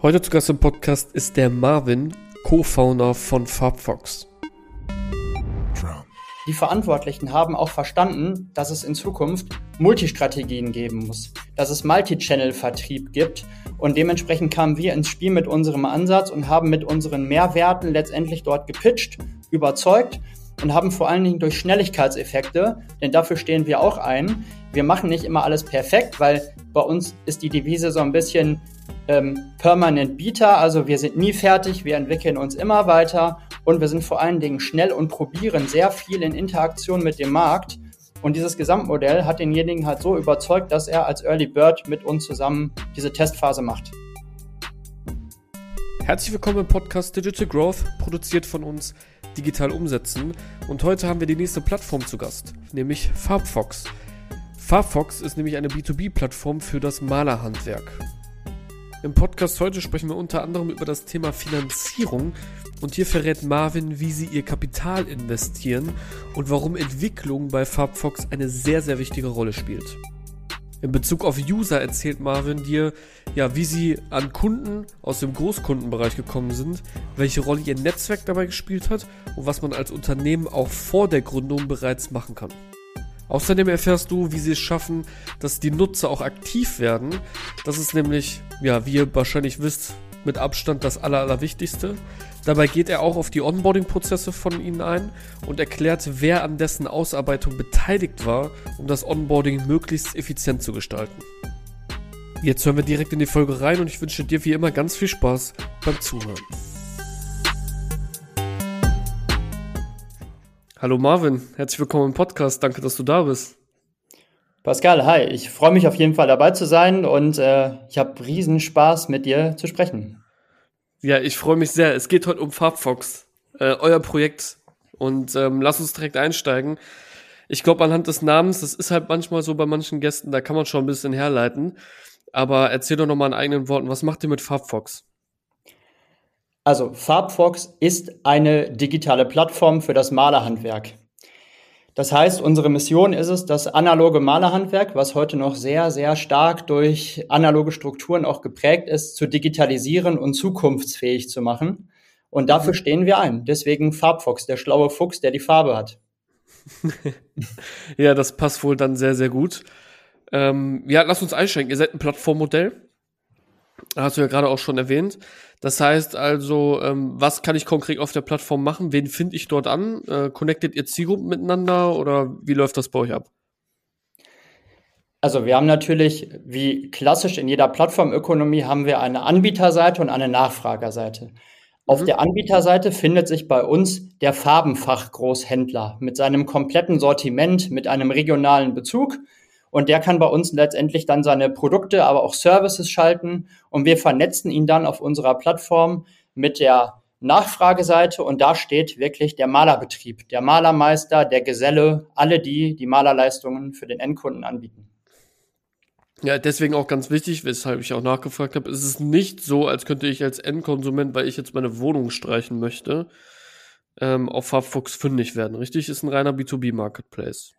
Heute zu Gast im Podcast ist der Marvin, Co-Founder von Farbfox. Die Verantwortlichen haben auch verstanden, dass es in Zukunft Multistrategien geben muss, dass es Multi-Channel-Vertrieb gibt und dementsprechend kamen wir ins Spiel mit unserem Ansatz und haben mit unseren Mehrwerten letztendlich dort gepitcht, überzeugt und haben vor allen Dingen durch Schnelligkeitseffekte, denn dafür stehen wir auch ein. Wir machen nicht immer alles perfekt, weil bei uns ist die Devise so ein bisschen ähm, Permanent Bieter, also wir sind nie fertig, wir entwickeln uns immer weiter und wir sind vor allen Dingen schnell und probieren sehr viel in Interaktion mit dem Markt. Und dieses Gesamtmodell hat denjenigen halt so überzeugt, dass er als Early Bird mit uns zusammen diese Testphase macht. Herzlich willkommen im Podcast Digital Growth, produziert von uns Digital Umsetzen. Und heute haben wir die nächste Plattform zu Gast, nämlich Farbfox. Farbfox ist nämlich eine B2B-Plattform für das Malerhandwerk. Im Podcast heute sprechen wir unter anderem über das Thema Finanzierung und hier verrät Marvin, wie sie ihr Kapital investieren und warum Entwicklung bei Farbfox eine sehr, sehr wichtige Rolle spielt. In Bezug auf User erzählt Marvin dir, ja, wie sie an Kunden aus dem Großkundenbereich gekommen sind, welche Rolle ihr Netzwerk dabei gespielt hat und was man als Unternehmen auch vor der Gründung bereits machen kann. Außerdem erfährst du, wie sie es schaffen, dass die Nutzer auch aktiv werden. Das ist nämlich, ja, wie ihr wahrscheinlich wisst, mit Abstand das Aller, Allerwichtigste. Dabei geht er auch auf die Onboarding-Prozesse von ihnen ein und erklärt, wer an dessen Ausarbeitung beteiligt war, um das Onboarding möglichst effizient zu gestalten. Jetzt hören wir direkt in die Folge rein und ich wünsche dir wie immer ganz viel Spaß beim Zuhören. Hallo Marvin, herzlich willkommen im Podcast. Danke, dass du da bist. Pascal, hi. Ich freue mich auf jeden Fall dabei zu sein und äh, ich habe riesen Spaß mit dir zu sprechen. Ja, ich freue mich sehr. Es geht heute um Farbfox, äh, euer Projekt. Und ähm, lass uns direkt einsteigen. Ich glaube, anhand des Namens, das ist halt manchmal so bei manchen Gästen, da kann man schon ein bisschen herleiten. Aber erzähl doch nochmal in eigenen Worten, was macht ihr mit Farbfox? Also Farbfox ist eine digitale Plattform für das Malerhandwerk. Das heißt, unsere Mission ist es, das analoge Malerhandwerk, was heute noch sehr, sehr stark durch analoge Strukturen auch geprägt ist, zu digitalisieren und zukunftsfähig zu machen. Und dafür mhm. stehen wir ein. Deswegen Farbfox, der schlaue Fuchs, der die Farbe hat. ja, das passt wohl dann sehr, sehr gut. Ähm, ja, lass uns einschränken. Ihr seid ein Plattformmodell. Hast du ja gerade auch schon erwähnt. Das heißt also, ähm, was kann ich konkret auf der Plattform machen? Wen finde ich dort an? Äh, connectet ihr Zielgruppen miteinander oder wie läuft das bei euch ab? Also wir haben natürlich, wie klassisch in jeder Plattformökonomie, haben wir eine Anbieterseite und eine Nachfragerseite. Auf mhm. der Anbieterseite findet sich bei uns der Farbenfachgroßhändler mit seinem kompletten Sortiment, mit einem regionalen Bezug und der kann bei uns letztendlich dann seine Produkte, aber auch Services schalten. Und wir vernetzen ihn dann auf unserer Plattform mit der Nachfrageseite. Und da steht wirklich der Malerbetrieb, der Malermeister, der Geselle, alle die, die Malerleistungen für den Endkunden anbieten. Ja, deswegen auch ganz wichtig, weshalb ich auch nachgefragt habe, ist es nicht so, als könnte ich als Endkonsument, weil ich jetzt meine Wohnung streichen möchte, ähm, auf Farbfuchs fündig werden. Richtig, ist ein reiner B2B-Marketplace.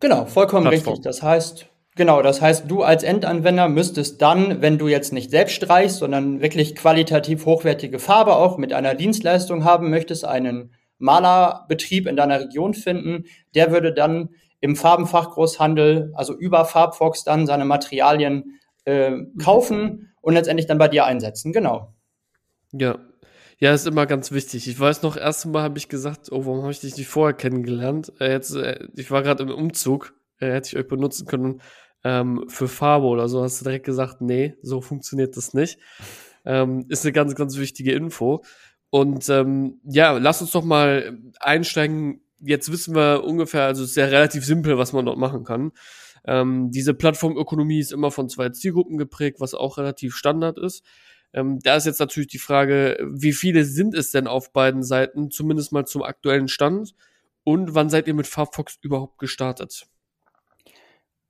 Genau, vollkommen Plattform. richtig. Das heißt, genau, das heißt, du als Endanwender müsstest dann, wenn du jetzt nicht selbst streichst, sondern wirklich qualitativ hochwertige Farbe auch mit einer Dienstleistung haben möchtest, einen Malerbetrieb in deiner Region finden, der würde dann im Farbenfachgroßhandel, also über Farbfox dann seine Materialien äh, kaufen und letztendlich dann bei dir einsetzen. Genau. Ja, ja, ist immer ganz wichtig. Ich weiß noch, erst Mal habe ich gesagt, oh, warum habe ich dich nicht vorher kennengelernt? Äh, jetzt, äh, ich war gerade im Umzug, äh, hätte ich euch benutzen können ähm, für Farbe oder so. Hast du direkt gesagt, nee, so funktioniert das nicht. Ähm, ist eine ganz, ganz wichtige Info. Und ähm, ja, lass uns doch mal einsteigen. Jetzt wissen wir ungefähr, also es ist ja relativ simpel, was man dort machen kann. Ähm, diese Plattformökonomie ist immer von zwei Zielgruppen geprägt, was auch relativ Standard ist. Ähm, da ist jetzt natürlich die Frage, wie viele sind es denn auf beiden Seiten, zumindest mal zum aktuellen Stand? Und wann seid ihr mit Farbfox überhaupt gestartet?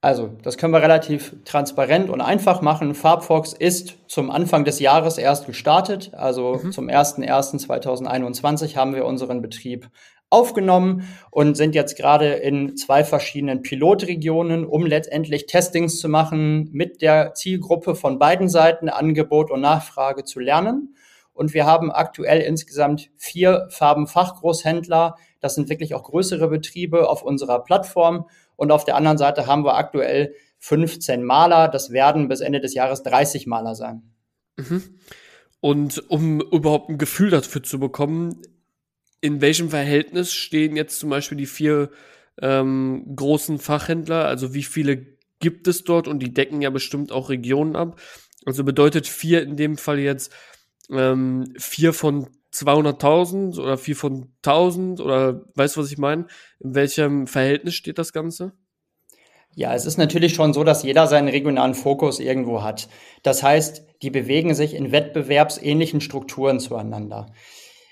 Also, das können wir relativ transparent und einfach machen. Farbfox ist zum Anfang des Jahres erst gestartet. Also mhm. zum 01.01.2021 haben wir unseren Betrieb aufgenommen und sind jetzt gerade in zwei verschiedenen Pilotregionen, um letztendlich Testings zu machen mit der Zielgruppe von beiden Seiten, Angebot und Nachfrage zu lernen. Und wir haben aktuell insgesamt vier Farbenfachgroßhändler. Das sind wirklich auch größere Betriebe auf unserer Plattform. Und auf der anderen Seite haben wir aktuell 15 Maler. Das werden bis Ende des Jahres 30 Maler sein. Mhm. Und um überhaupt ein Gefühl dafür zu bekommen, in welchem Verhältnis stehen jetzt zum Beispiel die vier ähm, großen Fachhändler? Also wie viele gibt es dort? Und die decken ja bestimmt auch Regionen ab. Also bedeutet vier in dem Fall jetzt ähm, vier von 200.000 oder vier von 1000 oder weißt du, was ich meine? In welchem Verhältnis steht das Ganze? Ja, es ist natürlich schon so, dass jeder seinen regionalen Fokus irgendwo hat. Das heißt, die bewegen sich in wettbewerbsähnlichen Strukturen zueinander.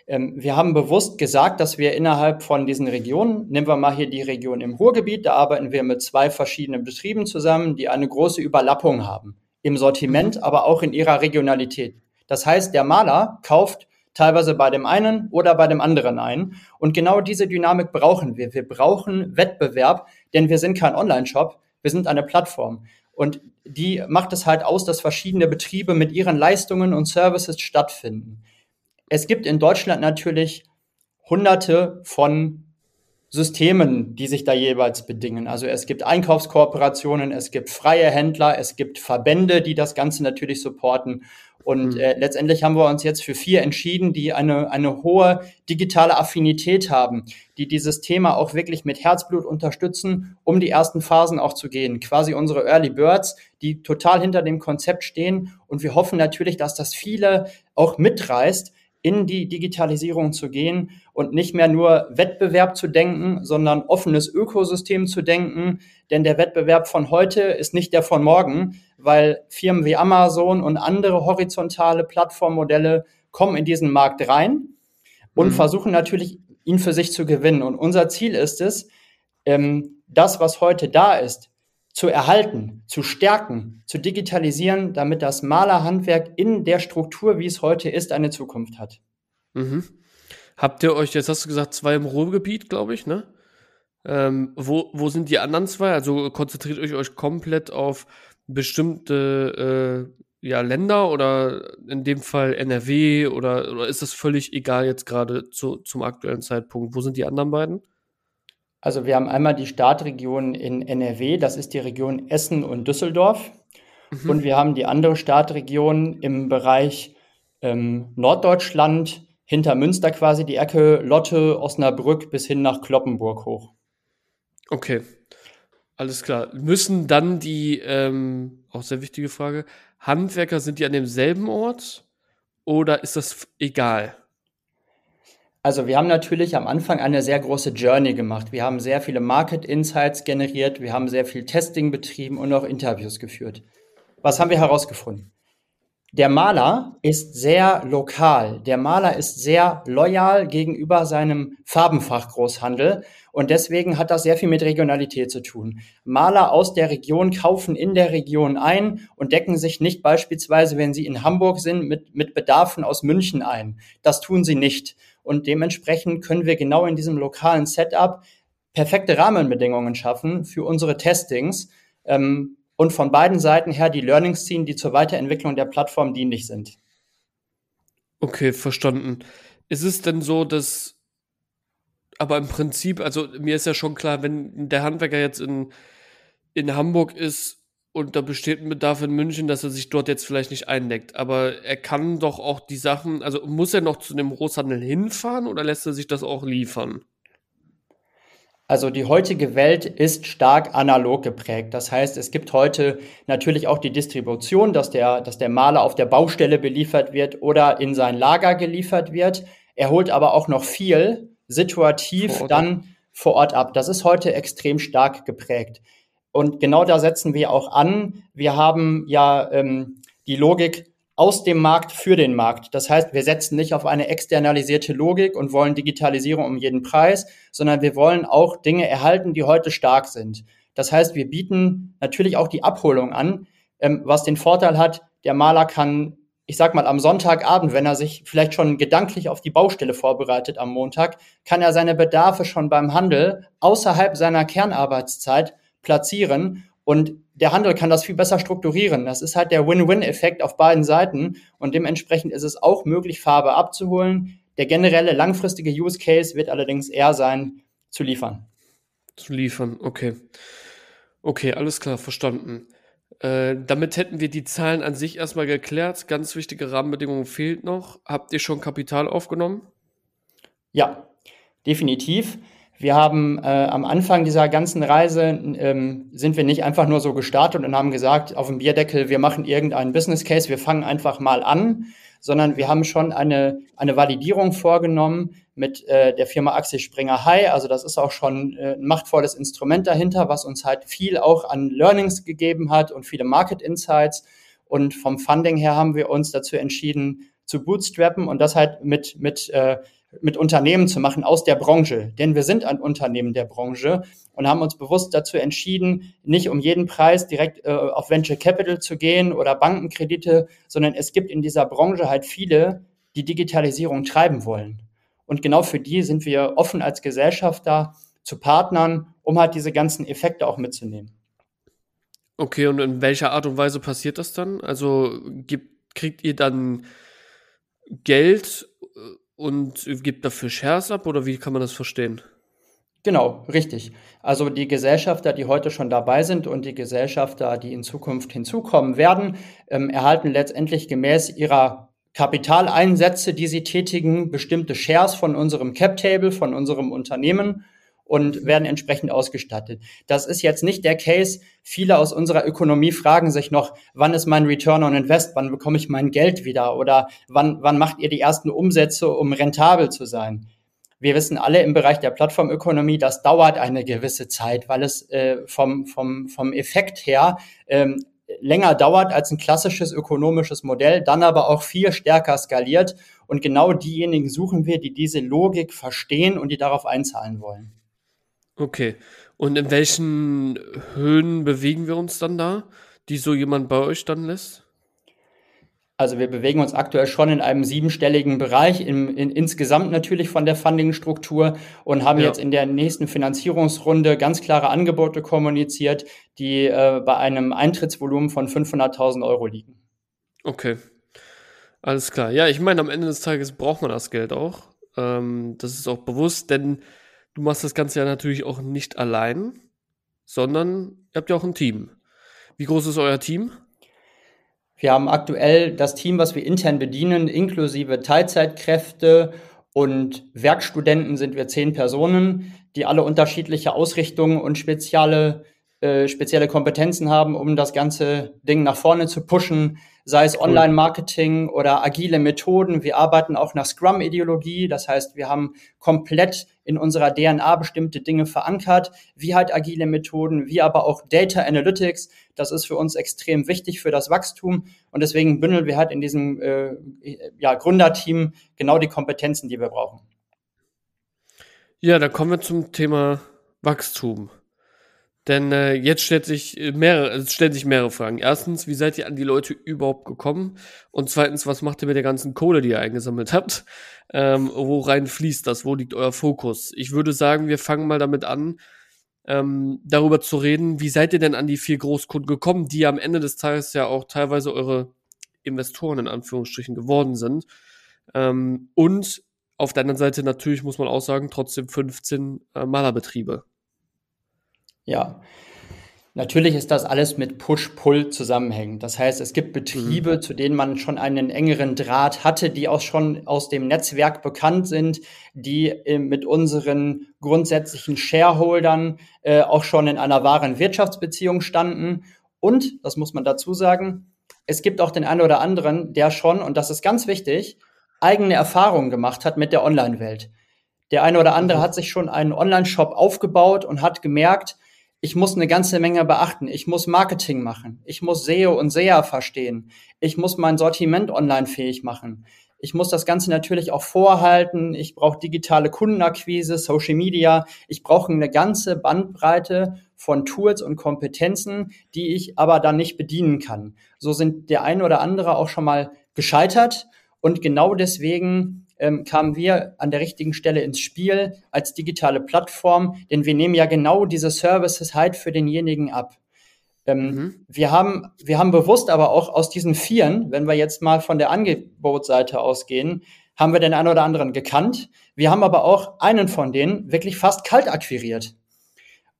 Ähm, wir haben bewusst gesagt, dass wir innerhalb von diesen Regionen, nehmen wir mal hier die Region im Ruhrgebiet, da arbeiten wir mit zwei verschiedenen Betrieben zusammen, die eine große Überlappung haben. Im Sortiment, mhm. aber auch in ihrer Regionalität. Das heißt, der Maler kauft teilweise bei dem einen oder bei dem anderen ein. Und genau diese Dynamik brauchen wir. Wir brauchen Wettbewerb, denn wir sind kein Online-Shop, wir sind eine Plattform. Und die macht es halt aus, dass verschiedene Betriebe mit ihren Leistungen und Services stattfinden. Es gibt in Deutschland natürlich hunderte von Systemen, die sich da jeweils bedingen. Also es gibt Einkaufskooperationen, es gibt freie Händler, es gibt Verbände, die das Ganze natürlich supporten. Und mhm. äh, letztendlich haben wir uns jetzt für vier entschieden, die eine, eine hohe digitale Affinität haben, die dieses Thema auch wirklich mit Herzblut unterstützen, um die ersten Phasen auch zu gehen. Quasi unsere Early Birds, die total hinter dem Konzept stehen. Und wir hoffen natürlich, dass das viele auch mitreißt, in die Digitalisierung zu gehen und nicht mehr nur Wettbewerb zu denken, sondern offenes Ökosystem zu denken. Denn der Wettbewerb von heute ist nicht der von morgen, weil Firmen wie Amazon und andere horizontale Plattformmodelle kommen in diesen Markt rein und mhm. versuchen natürlich, ihn für sich zu gewinnen. Und unser Ziel ist es, ähm, das, was heute da ist, zu erhalten, zu stärken, zu digitalisieren, damit das Malerhandwerk in der Struktur, wie es heute ist, eine Zukunft hat. Mhm. Habt ihr euch, jetzt hast du gesagt, zwei im Ruhrgebiet, glaube ich, ne? Ähm, wo, wo sind die anderen zwei? Also konzentriert euch euch komplett auf bestimmte äh, ja, Länder oder in dem Fall NRW oder, oder ist das völlig egal jetzt gerade zu, zum aktuellen Zeitpunkt? Wo sind die anderen beiden? Also wir haben einmal die Startregion in NRW, das ist die Region Essen und Düsseldorf. Mhm. Und wir haben die andere Startregion im Bereich ähm, Norddeutschland, hinter Münster quasi, die Ecke Lotte, Osnabrück bis hin nach Kloppenburg hoch. Okay, alles klar. Müssen dann die, ähm, auch sehr wichtige Frage, Handwerker, sind die an demselben Ort oder ist das egal? Also wir haben natürlich am Anfang eine sehr große Journey gemacht. Wir haben sehr viele Market Insights generiert, wir haben sehr viel Testing betrieben und auch Interviews geführt. Was haben wir herausgefunden? Der Maler ist sehr lokal. Der Maler ist sehr loyal gegenüber seinem Farbenfachgroßhandel und deswegen hat das sehr viel mit Regionalität zu tun. Maler aus der Region kaufen in der Region ein und decken sich nicht beispielsweise, wenn sie in Hamburg sind, mit, mit Bedarfen aus München ein. Das tun sie nicht. Und dementsprechend können wir genau in diesem lokalen Setup perfekte Rahmenbedingungen schaffen für unsere Testings ähm, und von beiden Seiten her die Learnings ziehen, die zur Weiterentwicklung der Plattform dienlich sind. Okay, verstanden. Ist es denn so, dass aber im Prinzip, also mir ist ja schon klar, wenn der Handwerker jetzt in, in Hamburg ist und da besteht ein Bedarf in München, dass er sich dort jetzt vielleicht nicht eindeckt. Aber er kann doch auch die Sachen, also muss er noch zu dem Großhandel hinfahren oder lässt er sich das auch liefern? Also die heutige Welt ist stark analog geprägt. Das heißt, es gibt heute natürlich auch die Distribution, dass der, dass der Maler auf der Baustelle beliefert wird oder in sein Lager geliefert wird. Er holt aber auch noch viel situativ vor dann vor Ort ab. Das ist heute extrem stark geprägt. Und genau da setzen wir auch an. Wir haben ja ähm, die Logik aus dem Markt für den Markt. Das heißt, wir setzen nicht auf eine externalisierte Logik und wollen Digitalisierung um jeden Preis, sondern wir wollen auch Dinge erhalten, die heute stark sind. Das heißt, wir bieten natürlich auch die Abholung an, ähm, was den Vorteil hat, der Maler kann ich sag mal, am Sonntagabend, wenn er sich vielleicht schon gedanklich auf die Baustelle vorbereitet am Montag, kann er seine Bedarfe schon beim Handel außerhalb seiner Kernarbeitszeit platzieren und der Handel kann das viel besser strukturieren. Das ist halt der Win-Win-Effekt auf beiden Seiten und dementsprechend ist es auch möglich, Farbe abzuholen. Der generelle langfristige Use Case wird allerdings eher sein, zu liefern. Zu liefern, okay. Okay, alles klar, verstanden. Äh, damit hätten wir die Zahlen an sich erstmal geklärt. Ganz wichtige Rahmenbedingungen fehlt noch. Habt ihr schon Kapital aufgenommen? Ja, definitiv. Wir haben äh, am Anfang dieser ganzen Reise ähm, sind wir nicht einfach nur so gestartet und haben gesagt auf dem Bierdeckel, wir machen irgendeinen Business Case, wir fangen einfach mal an, sondern wir haben schon eine, eine Validierung vorgenommen mit äh, der Firma Axel Springer High. Also das ist auch schon äh, ein machtvolles Instrument dahinter, was uns halt viel auch an Learnings gegeben hat und viele Market Insights. Und vom Funding her haben wir uns dazu entschieden, zu bootstrappen und das halt mit, mit, äh, mit Unternehmen zu machen aus der Branche. Denn wir sind ein Unternehmen der Branche und haben uns bewusst dazu entschieden, nicht um jeden Preis direkt äh, auf Venture Capital zu gehen oder Bankenkredite, sondern es gibt in dieser Branche halt viele, die Digitalisierung treiben wollen. Und genau für die sind wir offen als Gesellschafter zu Partnern, um halt diese ganzen Effekte auch mitzunehmen. Okay, und in welcher Art und Weise passiert das dann? Also gibt, kriegt ihr dann Geld und gibt dafür Shares ab oder wie kann man das verstehen? Genau, richtig. Also die Gesellschafter, die heute schon dabei sind und die Gesellschafter, die in Zukunft hinzukommen werden, ähm, erhalten letztendlich gemäß ihrer Kapitaleinsätze, die sie tätigen, bestimmte Shares von unserem Cap-Table, von unserem Unternehmen und werden entsprechend ausgestattet. Das ist jetzt nicht der Case. Viele aus unserer Ökonomie fragen sich noch, wann ist mein Return on Invest? Wann bekomme ich mein Geld wieder? Oder wann, wann macht ihr die ersten Umsätze, um rentabel zu sein? Wir wissen alle im Bereich der Plattformökonomie, das dauert eine gewisse Zeit, weil es äh, vom, vom, vom Effekt her ähm, länger dauert als ein klassisches ökonomisches Modell, dann aber auch viel stärker skaliert. Und genau diejenigen suchen wir, die diese Logik verstehen und die darauf einzahlen wollen. Okay. Und in welchen Höhen bewegen wir uns dann da, die so jemand bei euch dann lässt? Also wir bewegen uns aktuell schon in einem siebenstelligen Bereich, in, in, insgesamt natürlich von der Funding-Struktur und haben ja. jetzt in der nächsten Finanzierungsrunde ganz klare Angebote kommuniziert, die äh, bei einem Eintrittsvolumen von 500.000 Euro liegen. Okay, alles klar. Ja, ich meine, am Ende des Tages braucht man das Geld auch. Ähm, das ist auch bewusst, denn du machst das Ganze ja natürlich auch nicht allein, sondern ihr habt ja auch ein Team. Wie groß ist euer Team? Wir haben aktuell das Team, was wir intern bedienen, inklusive Teilzeitkräfte und Werkstudenten sind wir zehn Personen, die alle unterschiedliche Ausrichtungen und spezielle, äh, spezielle Kompetenzen haben, um das ganze Ding nach vorne zu pushen, sei es Online-Marketing oder agile Methoden. Wir arbeiten auch nach Scrum-Ideologie, das heißt, wir haben komplett in unserer DNA bestimmte Dinge verankert, wie halt agile Methoden, wie aber auch Data Analytics. Das ist für uns extrem wichtig für das Wachstum und deswegen bündeln wir halt in diesem äh, ja, Gründerteam genau die Kompetenzen, die wir brauchen. Ja, dann kommen wir zum Thema Wachstum. Denn äh, jetzt stellt sich mehrere, es stellen sich mehrere Fragen. Erstens, wie seid ihr an die Leute überhaupt gekommen? Und zweitens, was macht ihr mit der ganzen Kohle, die ihr eingesammelt habt? Ähm, wo rein fließt das? Wo liegt euer Fokus? Ich würde sagen, wir fangen mal damit an, ähm, darüber zu reden, wie seid ihr denn an die vier Großkunden gekommen, die am Ende des Tages ja auch teilweise eure Investoren in Anführungsstrichen geworden sind. Ähm, und auf der anderen Seite natürlich muss man auch sagen, trotzdem 15 äh, Malerbetriebe. Ja. Natürlich ist das alles mit Push-Pull zusammenhängend. Das heißt, es gibt Betriebe, mhm. zu denen man schon einen engeren Draht hatte, die auch schon aus dem Netzwerk bekannt sind, die äh, mit unseren grundsätzlichen Shareholdern äh, auch schon in einer wahren Wirtschaftsbeziehung standen. Und, das muss man dazu sagen, es gibt auch den einen oder anderen, der schon, und das ist ganz wichtig, eigene Erfahrungen gemacht hat mit der Online-Welt. Der eine oder andere mhm. hat sich schon einen Online-Shop aufgebaut und hat gemerkt, ich muss eine ganze Menge beachten. Ich muss Marketing machen. Ich muss SEO und SEA verstehen. Ich muss mein Sortiment online fähig machen. Ich muss das Ganze natürlich auch vorhalten. Ich brauche digitale Kundenakquise, Social Media. Ich brauche eine ganze Bandbreite von Tools und Kompetenzen, die ich aber dann nicht bedienen kann. So sind der eine oder andere auch schon mal gescheitert und genau deswegen ähm, kamen wir an der richtigen Stelle ins Spiel als digitale Plattform, denn wir nehmen ja genau diese Services halt für denjenigen ab. Ähm, mhm. wir, haben, wir haben bewusst aber auch aus diesen Vieren, wenn wir jetzt mal von der Angebotsseite ausgehen, haben wir den einen oder anderen gekannt. Wir haben aber auch einen von denen wirklich fast kalt akquiriert.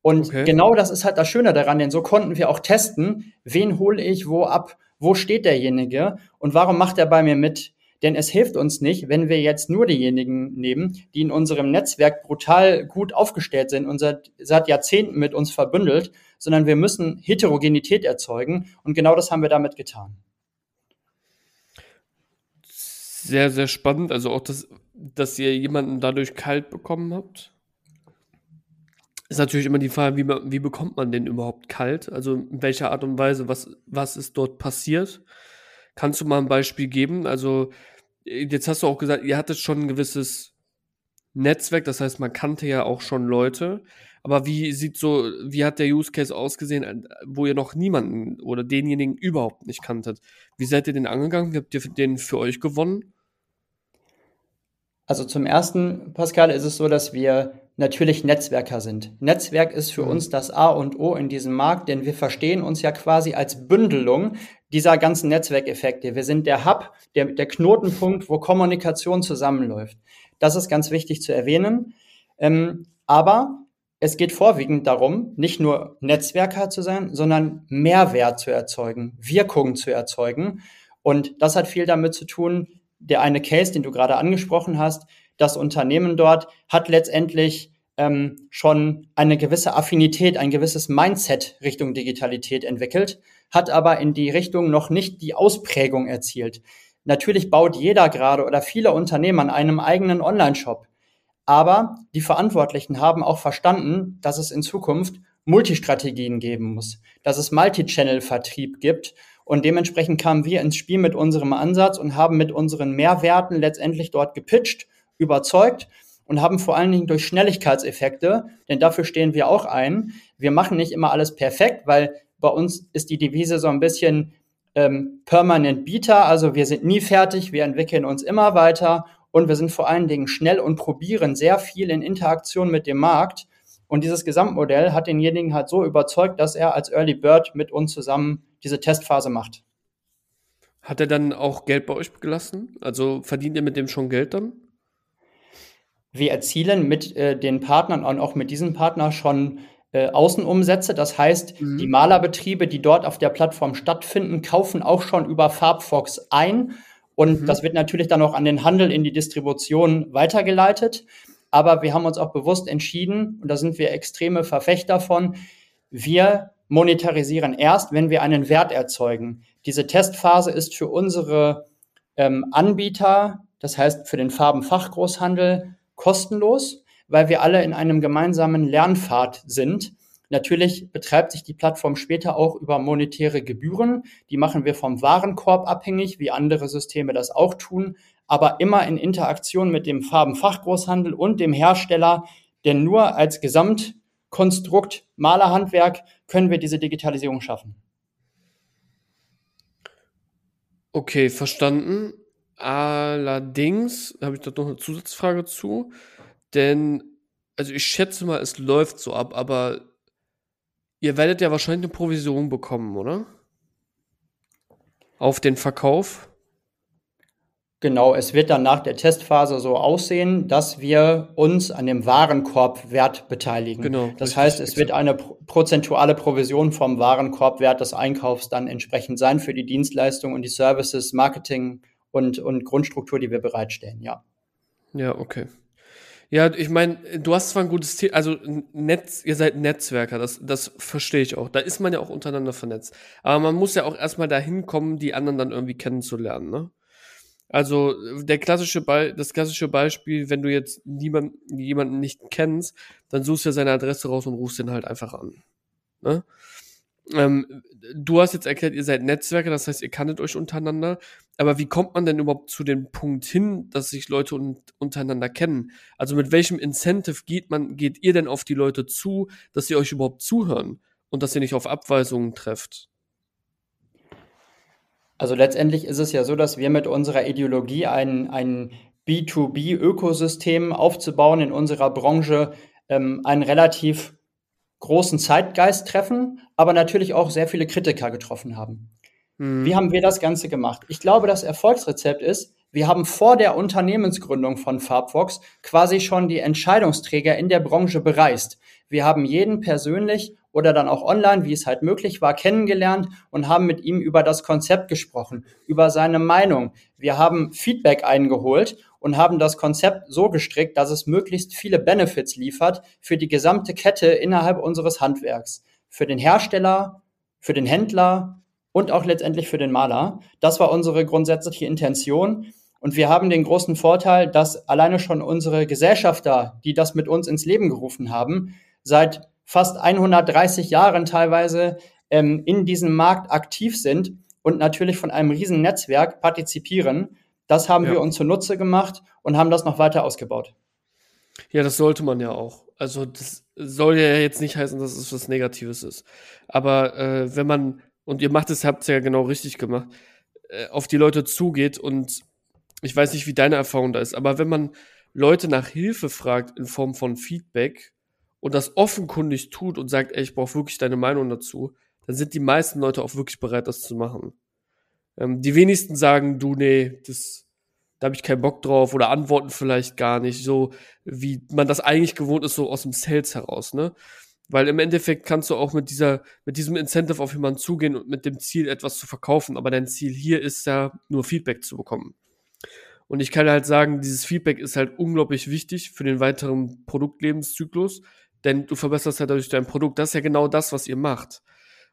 Und okay. genau das ist halt das Schöne daran, denn so konnten wir auch testen, wen hole ich wo ab, wo steht derjenige und warum macht er bei mir mit? Denn es hilft uns nicht, wenn wir jetzt nur diejenigen nehmen, die in unserem Netzwerk brutal gut aufgestellt sind und seit, seit Jahrzehnten mit uns verbündelt, sondern wir müssen Heterogenität erzeugen und genau das haben wir damit getan. Sehr, sehr spannend. Also auch, das, dass ihr jemanden dadurch kalt bekommen habt. Ist natürlich immer die Frage, wie, wie bekommt man den überhaupt kalt? Also in welcher Art und Weise, was, was ist dort passiert? Kannst du mal ein Beispiel geben? Also, jetzt hast du auch gesagt, ihr hattet schon ein gewisses Netzwerk, das heißt, man kannte ja auch schon Leute. Aber wie sieht so, wie hat der Use Case ausgesehen, wo ihr noch niemanden oder denjenigen überhaupt nicht kanntet? Wie seid ihr den angegangen? Wie habt ihr den für euch gewonnen? Also zum ersten, Pascal, ist es so, dass wir natürlich Netzwerker sind. Netzwerk ist für mhm. uns das A und O in diesem Markt, denn wir verstehen uns ja quasi als Bündelung dieser ganzen Netzwerkeffekte. Wir sind der Hub, der, der Knotenpunkt, wo Kommunikation zusammenläuft. Das ist ganz wichtig zu erwähnen. Ähm, aber es geht vorwiegend darum, nicht nur Netzwerker zu sein, sondern Mehrwert zu erzeugen, Wirkung zu erzeugen. Und das hat viel damit zu tun, der eine Case, den du gerade angesprochen hast, das Unternehmen dort hat letztendlich ähm, schon eine gewisse Affinität, ein gewisses Mindset Richtung Digitalität entwickelt, hat aber in die Richtung noch nicht die Ausprägung erzielt. Natürlich baut jeder gerade oder viele Unternehmen an einem eigenen Online-Shop. Aber die Verantwortlichen haben auch verstanden, dass es in Zukunft Multistrategien geben muss, dass es Multi-Channel-Vertrieb gibt. Und dementsprechend kamen wir ins Spiel mit unserem Ansatz und haben mit unseren Mehrwerten letztendlich dort gepitcht überzeugt und haben vor allen Dingen durch Schnelligkeitseffekte, denn dafür stehen wir auch ein. Wir machen nicht immer alles perfekt, weil bei uns ist die Devise so ein bisschen ähm, permanent Bieter, also wir sind nie fertig, wir entwickeln uns immer weiter und wir sind vor allen Dingen schnell und probieren sehr viel in Interaktion mit dem Markt. Und dieses Gesamtmodell hat denjenigen halt so überzeugt, dass er als Early Bird mit uns zusammen diese Testphase macht. Hat er dann auch Geld bei euch gelassen? Also verdient ihr mit dem schon Geld dann? Wir erzielen mit äh, den Partnern und auch mit diesem Partner schon äh, Außenumsätze. Das heißt, mhm. die Malerbetriebe, die dort auf der Plattform stattfinden, kaufen auch schon über Farbfox ein. Und mhm. das wird natürlich dann auch an den Handel in die Distribution weitergeleitet. Aber wir haben uns auch bewusst entschieden, und da sind wir extreme Verfechter von, wir monetarisieren erst, wenn wir einen Wert erzeugen. Diese Testphase ist für unsere ähm, Anbieter, das heißt für den Farbenfachgroßhandel, kostenlos, weil wir alle in einem gemeinsamen Lernpfad sind. Natürlich betreibt sich die Plattform später auch über monetäre Gebühren. Die machen wir vom Warenkorb abhängig, wie andere Systeme das auch tun, aber immer in Interaktion mit dem Farbenfachgroßhandel und dem Hersteller, denn nur als Gesamtkonstrukt Malerhandwerk können wir diese Digitalisierung schaffen. Okay, verstanden. Allerdings habe ich da noch eine Zusatzfrage zu, denn, also ich schätze mal, es läuft so ab, aber ihr werdet ja wahrscheinlich eine Provision bekommen, oder? Auf den Verkauf? Genau, es wird dann nach der Testphase so aussehen, dass wir uns an dem Warenkorbwert beteiligen. Genau. Das heißt, es wird eine prozentuale Provision vom Warenkorbwert des Einkaufs dann entsprechend sein für die Dienstleistung und die Services, Marketing und, und Grundstruktur, die wir bereitstellen, ja. Ja, okay. Ja, ich meine, du hast zwar ein gutes Ziel, also Netz, ihr seid Netzwerker, das, das verstehe ich auch. Da ist man ja auch untereinander vernetzt. Aber man muss ja auch erstmal dahin kommen, die anderen dann irgendwie kennenzulernen, ne? Also der klassische Be das klassische Beispiel, wenn du jetzt niemand, jemanden nicht kennst, dann suchst du ja seine Adresse raus und rufst ihn halt einfach an. Ne? Ähm, du hast jetzt erklärt, ihr seid Netzwerke, das heißt, ihr kanntet euch untereinander. Aber wie kommt man denn überhaupt zu dem Punkt hin, dass sich Leute un untereinander kennen? Also mit welchem Incentive geht man, geht ihr denn auf die Leute zu, dass sie euch überhaupt zuhören und dass ihr nicht auf Abweisungen trefft? Also letztendlich ist es ja so, dass wir mit unserer Ideologie ein, ein B2B-Ökosystem aufzubauen in unserer Branche ähm, einen relativ großen Zeitgeist treffen, aber natürlich auch sehr viele Kritiker getroffen haben. Mhm. Wie haben wir das Ganze gemacht? Ich glaube, das Erfolgsrezept ist, wir haben vor der Unternehmensgründung von Farbfox quasi schon die Entscheidungsträger in der Branche bereist. Wir haben jeden persönlich oder dann auch online, wie es halt möglich war, kennengelernt und haben mit ihm über das Konzept gesprochen, über seine Meinung. Wir haben Feedback eingeholt und haben das Konzept so gestrickt, dass es möglichst viele Benefits liefert für die gesamte Kette innerhalb unseres Handwerks. Für den Hersteller, für den Händler und auch letztendlich für den Maler. Das war unsere grundsätzliche Intention. Und wir haben den großen Vorteil, dass alleine schon unsere Gesellschafter, die das mit uns ins Leben gerufen haben, seit fast 130 Jahren teilweise ähm, in diesem Markt aktiv sind und natürlich von einem riesen Netzwerk partizipieren. Das haben ja. wir uns zunutze gemacht und haben das noch weiter ausgebaut. Ja, das sollte man ja auch. Also das soll ja jetzt nicht heißen, dass es was Negatives ist. Aber äh, wenn man, und ihr macht es, habt es ja genau richtig gemacht, äh, auf die Leute zugeht und ich weiß nicht, wie deine Erfahrung da ist, aber wenn man Leute nach Hilfe fragt in Form von Feedback und das offenkundig tut und sagt, ey, ich brauche wirklich deine Meinung dazu, dann sind die meisten Leute auch wirklich bereit, das zu machen. Ähm, die wenigsten sagen, du, nee, das, da habe ich keinen Bock drauf oder antworten vielleicht gar nicht, so wie man das eigentlich gewohnt ist, so aus dem Sales heraus, ne? Weil im Endeffekt kannst du auch mit dieser, mit diesem Incentive auf jemanden zugehen und mit dem Ziel etwas zu verkaufen. Aber dein Ziel hier ist ja nur Feedback zu bekommen. Und ich kann halt sagen, dieses Feedback ist halt unglaublich wichtig für den weiteren Produktlebenszyklus, denn du verbesserst halt dadurch dein Produkt. Das ist ja genau das, was ihr macht.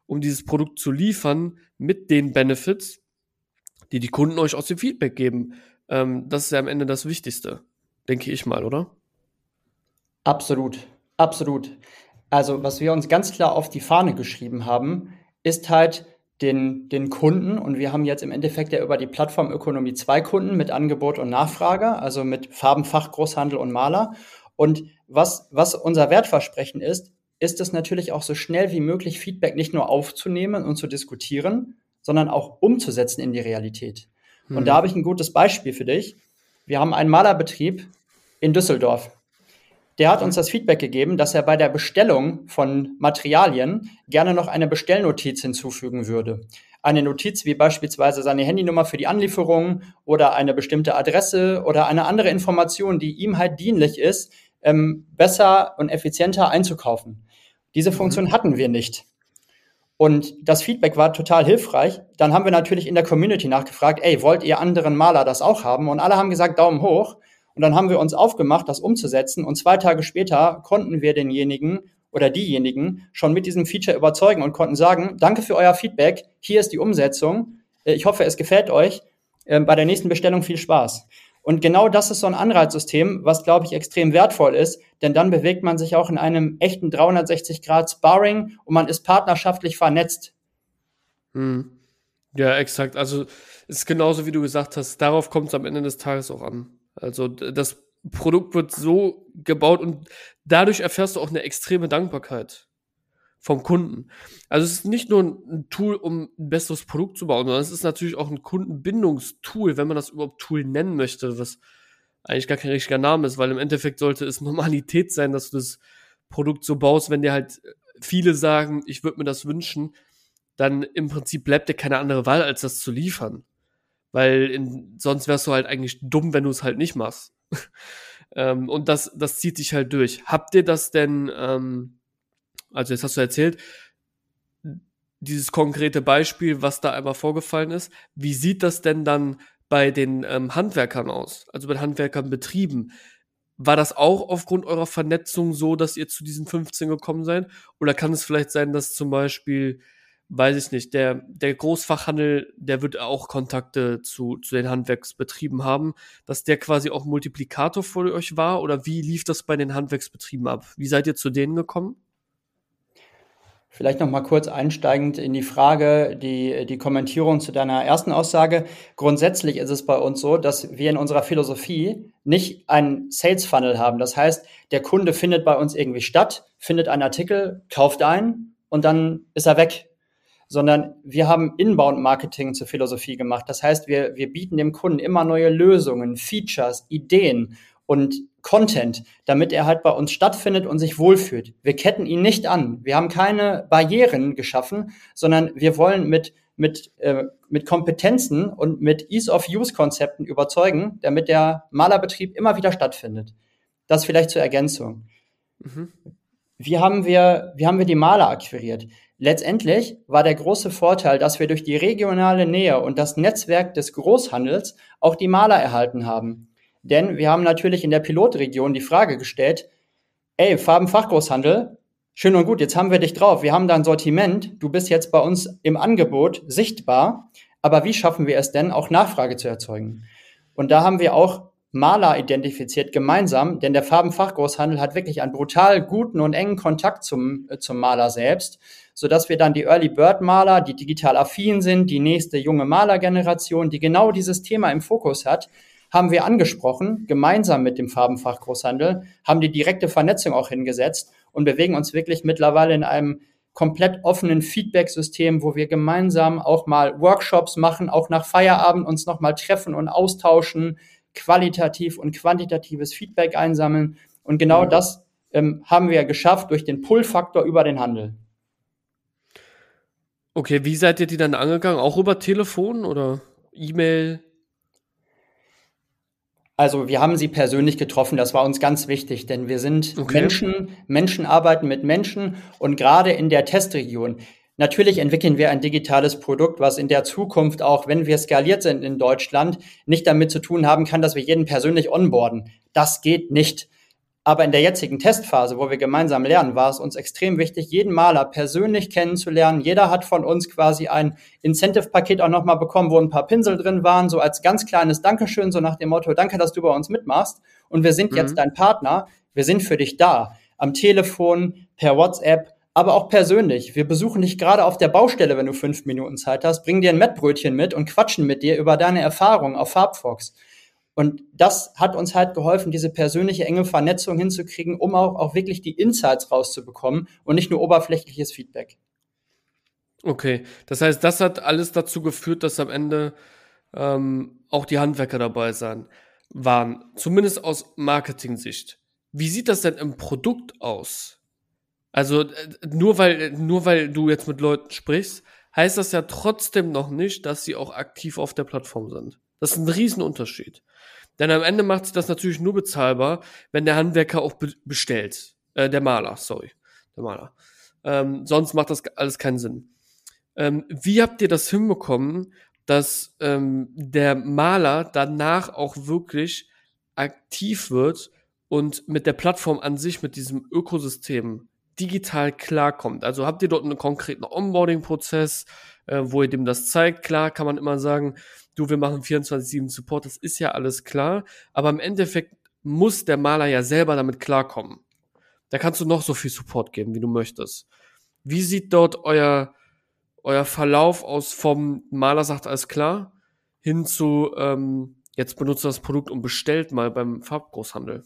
Um dieses Produkt zu liefern mit den Benefits, die die Kunden euch aus dem Feedback geben. Ähm, das ist ja am Ende das Wichtigste, denke ich mal, oder? Absolut, absolut. Also, was wir uns ganz klar auf die Fahne geschrieben haben, ist halt, den, den Kunden und wir haben jetzt im Endeffekt ja über die Plattform Ökonomie zwei Kunden mit Angebot und Nachfrage, also mit Farbenfach, Großhandel und Maler. Und was, was unser Wertversprechen ist, ist es natürlich auch so schnell wie möglich Feedback nicht nur aufzunehmen und zu diskutieren, sondern auch umzusetzen in die Realität. Hm. Und da habe ich ein gutes Beispiel für dich. Wir haben einen Malerbetrieb in Düsseldorf der hat uns das Feedback gegeben, dass er bei der Bestellung von Materialien gerne noch eine Bestellnotiz hinzufügen würde. Eine Notiz wie beispielsweise seine Handynummer für die Anlieferung oder eine bestimmte Adresse oder eine andere Information, die ihm halt dienlich ist, ähm, besser und effizienter einzukaufen. Diese mhm. Funktion hatten wir nicht. Und das Feedback war total hilfreich. Dann haben wir natürlich in der Community nachgefragt, ey, wollt ihr anderen Maler das auch haben? Und alle haben gesagt, Daumen hoch. Und dann haben wir uns aufgemacht, das umzusetzen. Und zwei Tage später konnten wir denjenigen oder diejenigen schon mit diesem Feature überzeugen und konnten sagen, danke für euer Feedback, hier ist die Umsetzung. Äh, ich hoffe, es gefällt euch. Ähm, bei der nächsten Bestellung viel Spaß. Und genau das ist so ein Anreizsystem, was, glaube ich, extrem wertvoll ist, denn dann bewegt man sich auch in einem echten 360-Grad-Sparring und man ist partnerschaftlich vernetzt. Hm. Ja, exakt. Also es ist genauso, wie du gesagt hast, darauf kommt es am Ende des Tages auch an. Also das Produkt wird so gebaut und dadurch erfährst du auch eine extreme Dankbarkeit vom Kunden. Also es ist nicht nur ein Tool, um ein besseres Produkt zu bauen, sondern es ist natürlich auch ein Kundenbindungstool, wenn man das überhaupt Tool nennen möchte, was eigentlich gar kein richtiger Name ist, weil im Endeffekt sollte es Normalität sein, dass du das Produkt so baust, wenn dir halt viele sagen, ich würde mir das wünschen, dann im Prinzip bleibt dir keine andere Wahl, als das zu liefern weil in, sonst wärst du halt eigentlich dumm, wenn du es halt nicht machst. ähm, und das, das zieht sich halt durch. Habt ihr das denn, ähm, also jetzt hast du erzählt, dieses konkrete Beispiel, was da einmal vorgefallen ist, wie sieht das denn dann bei den ähm, Handwerkern aus? Also bei Handwerkern Betrieben? War das auch aufgrund eurer Vernetzung so, dass ihr zu diesen 15 gekommen seid? Oder kann es vielleicht sein, dass zum Beispiel weiß ich nicht, der, der Großfachhandel, der wird auch Kontakte zu, zu den Handwerksbetrieben haben, dass der quasi auch Multiplikator für euch war oder wie lief das bei den Handwerksbetrieben ab? Wie seid ihr zu denen gekommen? Vielleicht noch mal kurz einsteigend in die Frage, die, die Kommentierung zu deiner ersten Aussage. Grundsätzlich ist es bei uns so, dass wir in unserer Philosophie nicht einen Sales Funnel haben. Das heißt, der Kunde findet bei uns irgendwie statt, findet einen Artikel, kauft ein und dann ist er weg sondern wir haben Inbound-Marketing zur Philosophie gemacht. Das heißt, wir, wir bieten dem Kunden immer neue Lösungen, Features, Ideen und Content, damit er halt bei uns stattfindet und sich wohlfühlt. Wir ketten ihn nicht an. Wir haben keine Barrieren geschaffen, sondern wir wollen mit mit, äh, mit Kompetenzen und mit Ease-of-Use-Konzepten überzeugen, damit der Malerbetrieb immer wieder stattfindet. Das vielleicht zur Ergänzung. Mhm. Wie haben wir, wie haben wir die Maler akquiriert? Letztendlich war der große Vorteil, dass wir durch die regionale Nähe und das Netzwerk des Großhandels auch die Maler erhalten haben. Denn wir haben natürlich in der Pilotregion die Frage gestellt, ey, Farbenfachgroßhandel, schön und gut, jetzt haben wir dich drauf, wir haben dein Sortiment, du bist jetzt bei uns im Angebot sichtbar, aber wie schaffen wir es denn, auch Nachfrage zu erzeugen? Und da haben wir auch Maler identifiziert gemeinsam, denn der Farbenfachgroßhandel hat wirklich einen brutal guten und engen Kontakt zum, äh, zum Maler selbst, so dass wir dann die Early Bird Maler, die digital affin sind, die nächste junge Malergeneration, die genau dieses Thema im Fokus hat, haben wir angesprochen, gemeinsam mit dem Farbenfachgroßhandel, haben die direkte Vernetzung auch hingesetzt und bewegen uns wirklich mittlerweile in einem komplett offenen Feedback-System, wo wir gemeinsam auch mal Workshops machen, auch nach Feierabend uns nochmal treffen und austauschen, qualitativ und quantitatives Feedback einsammeln. Und genau ja. das ähm, haben wir geschafft durch den Pull-Faktor über den Handel. Okay, wie seid ihr die dann angegangen? Auch über Telefon oder E-Mail? Also wir haben sie persönlich getroffen, das war uns ganz wichtig, denn wir sind okay. Menschen, Menschen arbeiten mit Menschen und gerade in der Testregion, Natürlich entwickeln wir ein digitales Produkt, was in der Zukunft auch, wenn wir skaliert sind in Deutschland, nicht damit zu tun haben kann, dass wir jeden persönlich onboarden. Das geht nicht. Aber in der jetzigen Testphase, wo wir gemeinsam lernen, war es uns extrem wichtig, jeden Maler persönlich kennenzulernen. Jeder hat von uns quasi ein Incentive-Paket auch nochmal bekommen, wo ein paar Pinsel drin waren, so als ganz kleines Dankeschön, so nach dem Motto, danke, dass du bei uns mitmachst. Und wir sind mhm. jetzt dein Partner. Wir sind für dich da. Am Telefon, per WhatsApp, aber auch persönlich. Wir besuchen dich gerade auf der Baustelle, wenn du fünf Minuten Zeit hast, bringen dir ein Mettbrötchen mit und quatschen mit dir über deine Erfahrungen auf Farbfox. Und das hat uns halt geholfen, diese persönliche enge Vernetzung hinzukriegen, um auch, auch wirklich die Insights rauszubekommen und nicht nur oberflächliches Feedback. Okay, das heißt, das hat alles dazu geführt, dass am Ende ähm, auch die Handwerker dabei sein, waren, zumindest aus Marketing-Sicht. Wie sieht das denn im Produkt aus? Also äh, nur weil, nur weil du jetzt mit Leuten sprichst, heißt das ja trotzdem noch nicht, dass sie auch aktiv auf der Plattform sind. Das ist ein Riesenunterschied. Denn am Ende macht sich das natürlich nur bezahlbar, wenn der Handwerker auch be bestellt. Äh, der Maler, sorry. Der Maler. Ähm, sonst macht das alles keinen Sinn. Ähm, wie habt ihr das hinbekommen, dass ähm, der Maler danach auch wirklich aktiv wird und mit der Plattform an sich, mit diesem Ökosystem digital klarkommt. Also habt ihr dort einen konkreten Onboarding-Prozess, äh, wo ihr dem das zeigt. Klar kann man immer sagen, du, wir machen 24-7 Support, das ist ja alles klar. Aber im Endeffekt muss der Maler ja selber damit klarkommen. Da kannst du noch so viel Support geben, wie du möchtest. Wie sieht dort euer, euer Verlauf aus vom Maler sagt alles klar hin zu ähm, jetzt benutzt das Produkt und bestellt mal beim Farbgroßhandel?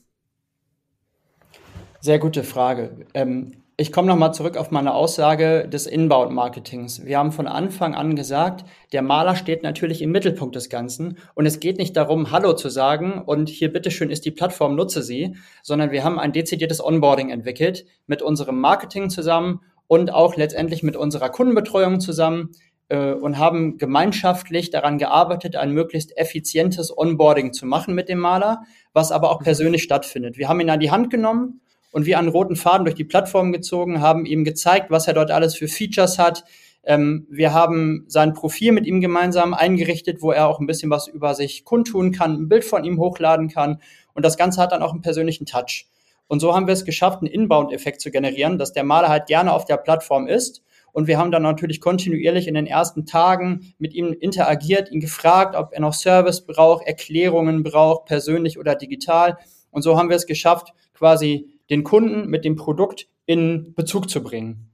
Sehr gute Frage. Ähm, ich komme nochmal zurück auf meine Aussage des Inbound-Marketings. Wir haben von Anfang an gesagt, der Maler steht natürlich im Mittelpunkt des Ganzen und es geht nicht darum, Hallo zu sagen und hier bitteschön ist die Plattform, nutze sie, sondern wir haben ein dezidiertes Onboarding entwickelt mit unserem Marketing zusammen und auch letztendlich mit unserer Kundenbetreuung zusammen äh, und haben gemeinschaftlich daran gearbeitet, ein möglichst effizientes Onboarding zu machen mit dem Maler, was aber auch persönlich stattfindet. Wir haben ihn an die Hand genommen und wie einen roten Faden durch die Plattform gezogen, haben ihm gezeigt, was er dort alles für Features hat. Ähm, wir haben sein Profil mit ihm gemeinsam eingerichtet, wo er auch ein bisschen was über sich kundtun kann, ein Bild von ihm hochladen kann. Und das Ganze hat dann auch einen persönlichen Touch. Und so haben wir es geschafft, einen Inbound-Effekt zu generieren, dass der Maler halt gerne auf der Plattform ist. Und wir haben dann natürlich kontinuierlich in den ersten Tagen mit ihm interagiert, ihn gefragt, ob er noch Service braucht, Erklärungen braucht, persönlich oder digital. Und so haben wir es geschafft, quasi den Kunden mit dem Produkt in Bezug zu bringen.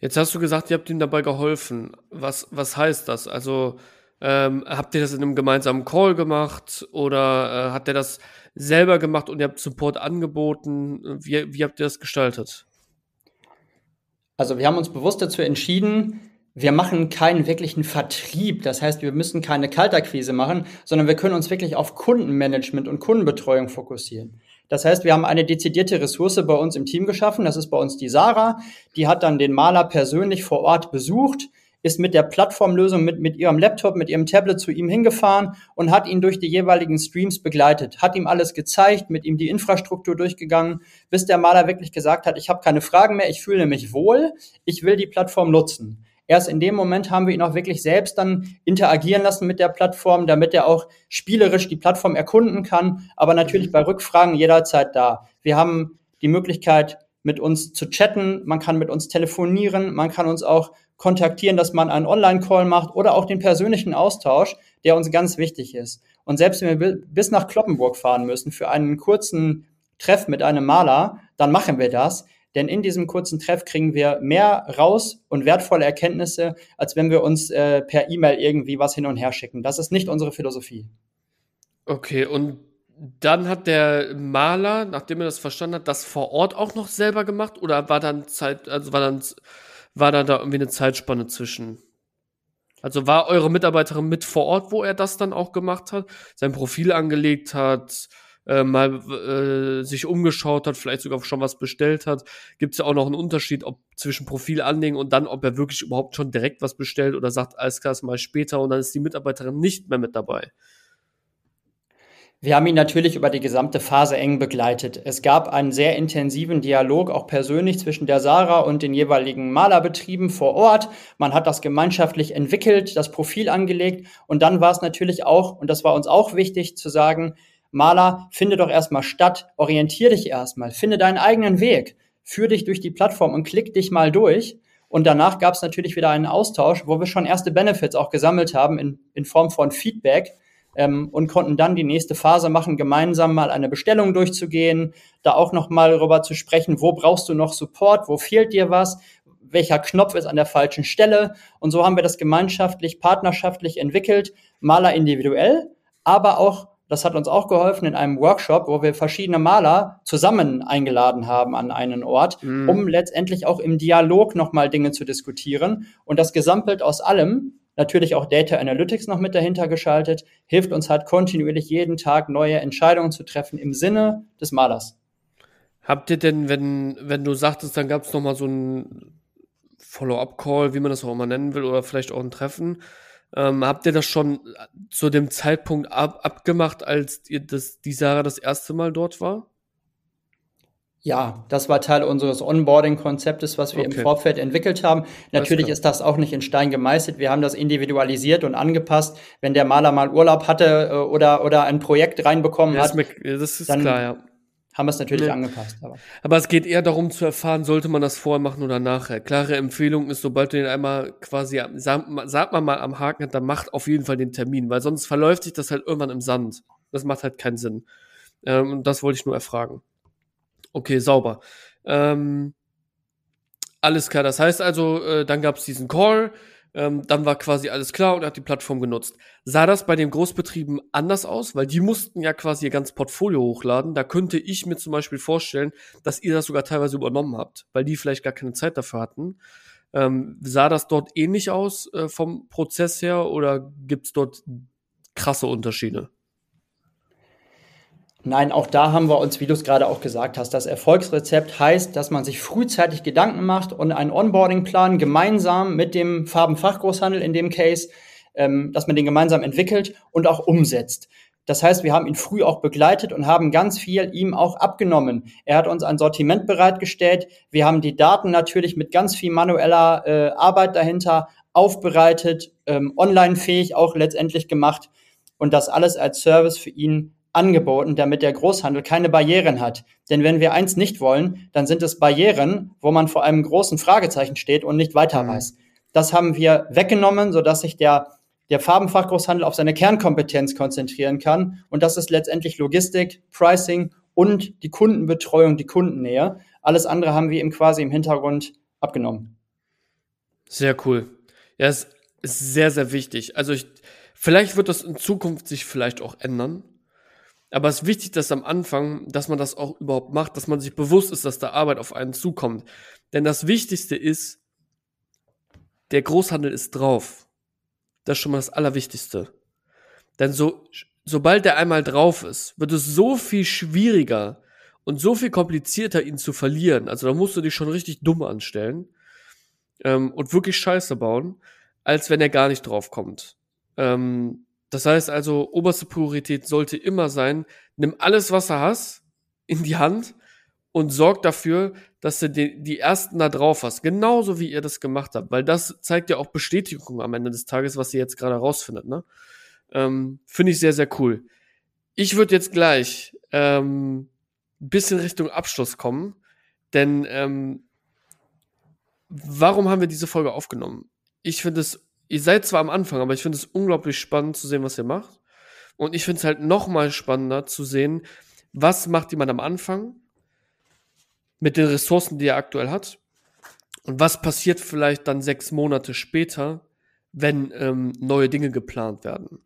Jetzt hast du gesagt, ihr habt ihm dabei geholfen. Was, was heißt das? Also ähm, habt ihr das in einem gemeinsamen Call gemacht oder äh, hat er das selber gemacht und ihr habt Support angeboten? Wie, wie habt ihr das gestaltet? Also wir haben uns bewusst dazu entschieden, wir machen keinen wirklichen Vertrieb. Das heißt, wir müssen keine Kaltakquise machen, sondern wir können uns wirklich auf Kundenmanagement und Kundenbetreuung fokussieren. Das heißt, wir haben eine dezidierte Ressource bei uns im Team geschaffen. Das ist bei uns die Sarah. Die hat dann den Maler persönlich vor Ort besucht, ist mit der Plattformlösung, mit, mit ihrem Laptop, mit ihrem Tablet zu ihm hingefahren und hat ihn durch die jeweiligen Streams begleitet, hat ihm alles gezeigt, mit ihm die Infrastruktur durchgegangen, bis der Maler wirklich gesagt hat, ich habe keine Fragen mehr, ich fühle mich wohl, ich will die Plattform nutzen. Erst in dem Moment haben wir ihn auch wirklich selbst dann interagieren lassen mit der Plattform, damit er auch spielerisch die Plattform erkunden kann, aber natürlich bei Rückfragen jederzeit da. Wir haben die Möglichkeit, mit uns zu chatten, man kann mit uns telefonieren, man kann uns auch kontaktieren, dass man einen Online-Call macht oder auch den persönlichen Austausch, der uns ganz wichtig ist. Und selbst wenn wir bis nach Kloppenburg fahren müssen für einen kurzen Treff mit einem Maler, dann machen wir das. Denn in diesem kurzen Treff kriegen wir mehr raus und wertvolle Erkenntnisse, als wenn wir uns äh, per E-Mail irgendwie was hin und her schicken. Das ist nicht unsere Philosophie. Okay, und dann hat der Maler, nachdem er das verstanden hat, das vor Ort auch noch selber gemacht oder war dann Zeit, also war dann, war dann da irgendwie eine Zeitspanne zwischen? Also war eure Mitarbeiterin mit vor Ort, wo er das dann auch gemacht hat, sein Profil angelegt hat, äh, mal äh, sich umgeschaut hat, vielleicht sogar schon was bestellt hat, gibt es ja auch noch einen Unterschied, ob zwischen Profil anlegen und dann, ob er wirklich überhaupt schon direkt was bestellt oder sagt, alles klar, mal später und dann ist die Mitarbeiterin nicht mehr mit dabei. Wir haben ihn natürlich über die gesamte Phase eng begleitet. Es gab einen sehr intensiven Dialog, auch persönlich, zwischen der Sarah und den jeweiligen Malerbetrieben vor Ort. Man hat das gemeinschaftlich entwickelt, das Profil angelegt und dann war es natürlich auch, und das war uns auch wichtig zu sagen, Maler, finde doch erstmal statt, orientier dich erstmal, finde deinen eigenen Weg, führ dich durch die Plattform und klick dich mal durch. Und danach gab es natürlich wieder einen Austausch, wo wir schon erste Benefits auch gesammelt haben in, in Form von Feedback ähm, und konnten dann die nächste Phase machen, gemeinsam mal eine Bestellung durchzugehen, da auch noch mal darüber zu sprechen, wo brauchst du noch Support, wo fehlt dir was, welcher Knopf ist an der falschen Stelle. Und so haben wir das gemeinschaftlich, partnerschaftlich entwickelt, Maler individuell, aber auch das hat uns auch geholfen in einem Workshop, wo wir verschiedene Maler zusammen eingeladen haben an einen Ort, mhm. um letztendlich auch im Dialog nochmal Dinge zu diskutieren. Und das Gesamtbild aus allem, natürlich auch Data Analytics noch mit dahinter geschaltet, hilft uns halt kontinuierlich jeden Tag neue Entscheidungen zu treffen im Sinne des Malers. Habt ihr denn, wenn, wenn du sagtest, dann gab es nochmal so ein Follow-up-Call, wie man das auch immer nennen will, oder vielleicht auch ein Treffen, ähm, habt ihr das schon zu dem Zeitpunkt ab, abgemacht, als ihr das, die Sarah das erste Mal dort war? Ja, das war Teil unseres Onboarding-Konzeptes, was wir okay. im Vorfeld entwickelt haben. Natürlich ist das auch nicht in Stein gemeißelt. Wir haben das individualisiert und angepasst. Wenn der Maler mal Urlaub hatte äh, oder, oder ein Projekt reinbekommen ja, hat, das ist dann, klar, ja haben wir es natürlich nee. angepasst. Aber. aber es geht eher darum zu erfahren, sollte man das vorher machen oder nachher. Klare Empfehlung ist, sobald du den einmal quasi, sag, sag mal mal am Haken hat, dann macht auf jeden Fall den Termin, weil sonst verläuft sich das halt irgendwann im Sand. Das macht halt keinen Sinn. Ähm, das wollte ich nur erfragen. Okay, sauber. Ähm, alles klar. Das heißt also, äh, dann gab es diesen Call. Ähm, dann war quasi alles klar und er hat die Plattform genutzt. Sah das bei den Großbetrieben anders aus? Weil die mussten ja quasi ihr ganzes Portfolio hochladen. Da könnte ich mir zum Beispiel vorstellen, dass ihr das sogar teilweise übernommen habt, weil die vielleicht gar keine Zeit dafür hatten. Ähm, sah das dort ähnlich aus äh, vom Prozess her oder gibt's dort krasse Unterschiede? Nein, auch da haben wir uns, wie du es gerade auch gesagt hast, das Erfolgsrezept heißt, dass man sich frühzeitig Gedanken macht und einen Onboarding-Plan gemeinsam mit dem Farbenfachgroßhandel in dem Case, ähm, dass man den gemeinsam entwickelt und auch umsetzt. Das heißt, wir haben ihn früh auch begleitet und haben ganz viel ihm auch abgenommen. Er hat uns ein Sortiment bereitgestellt. Wir haben die Daten natürlich mit ganz viel manueller äh, Arbeit dahinter aufbereitet, ähm, online fähig auch letztendlich gemacht und das alles als Service für ihn angeboten, damit der Großhandel keine Barrieren hat. Denn wenn wir eins nicht wollen, dann sind es Barrieren, wo man vor einem großen Fragezeichen steht und nicht weiter mhm. weiß. Das haben wir weggenommen, sodass sich der, der Farbenfachgroßhandel auf seine Kernkompetenz konzentrieren kann. Und das ist letztendlich Logistik, Pricing und die Kundenbetreuung, die Kundennähe. Alles andere haben wir ihm quasi im Hintergrund abgenommen. Sehr cool. Ja, es ist sehr, sehr wichtig. Also ich, vielleicht wird das in Zukunft sich vielleicht auch ändern Aber es ist wichtig, dass am Anfang, dass man das auch überhaupt macht, dass man sich bewusst ist, dass da Arbeit auf einen zukommt. Denn das Wichtigste ist, der Großhandel ist drauf. Das ist schon mal das Allerwichtigste. Denn so, sobald der einmal drauf ist, wird es so viel schwieriger und so viel komplizierter, ihn zu verlieren. Also da musst du dich schon richtig dumm anstellen ähm, und wirklich Scheiße bauen, als wenn er gar nicht drauf kommt. Ähm, das heißt also, oberste Priorität sollte immer sein, nimm alles, was du hast, in die Hand und sorg dafür, dass du die, die ersten da drauf hast. Genauso wie ihr das gemacht habt, weil das zeigt ja auch Bestätigung am Ende des Tages, was ihr jetzt gerade rausfindet. Ne? Ähm, Finde ich sehr, sehr cool. Ich würde jetzt gleich ähm, bisschen Richtung Abschluss kommen, denn ähm, warum haben wir diese Folge aufgenommen? Ich finde es ihr seid zwar am Anfang, aber ich finde es unglaublich spannend zu sehen, was ihr macht. Und ich finde es halt noch mal spannender zu sehen, was macht jemand am Anfang mit den Ressourcen, die er aktuell hat. Und was passiert vielleicht dann sechs Monate später, wenn ähm, neue Dinge geplant werden.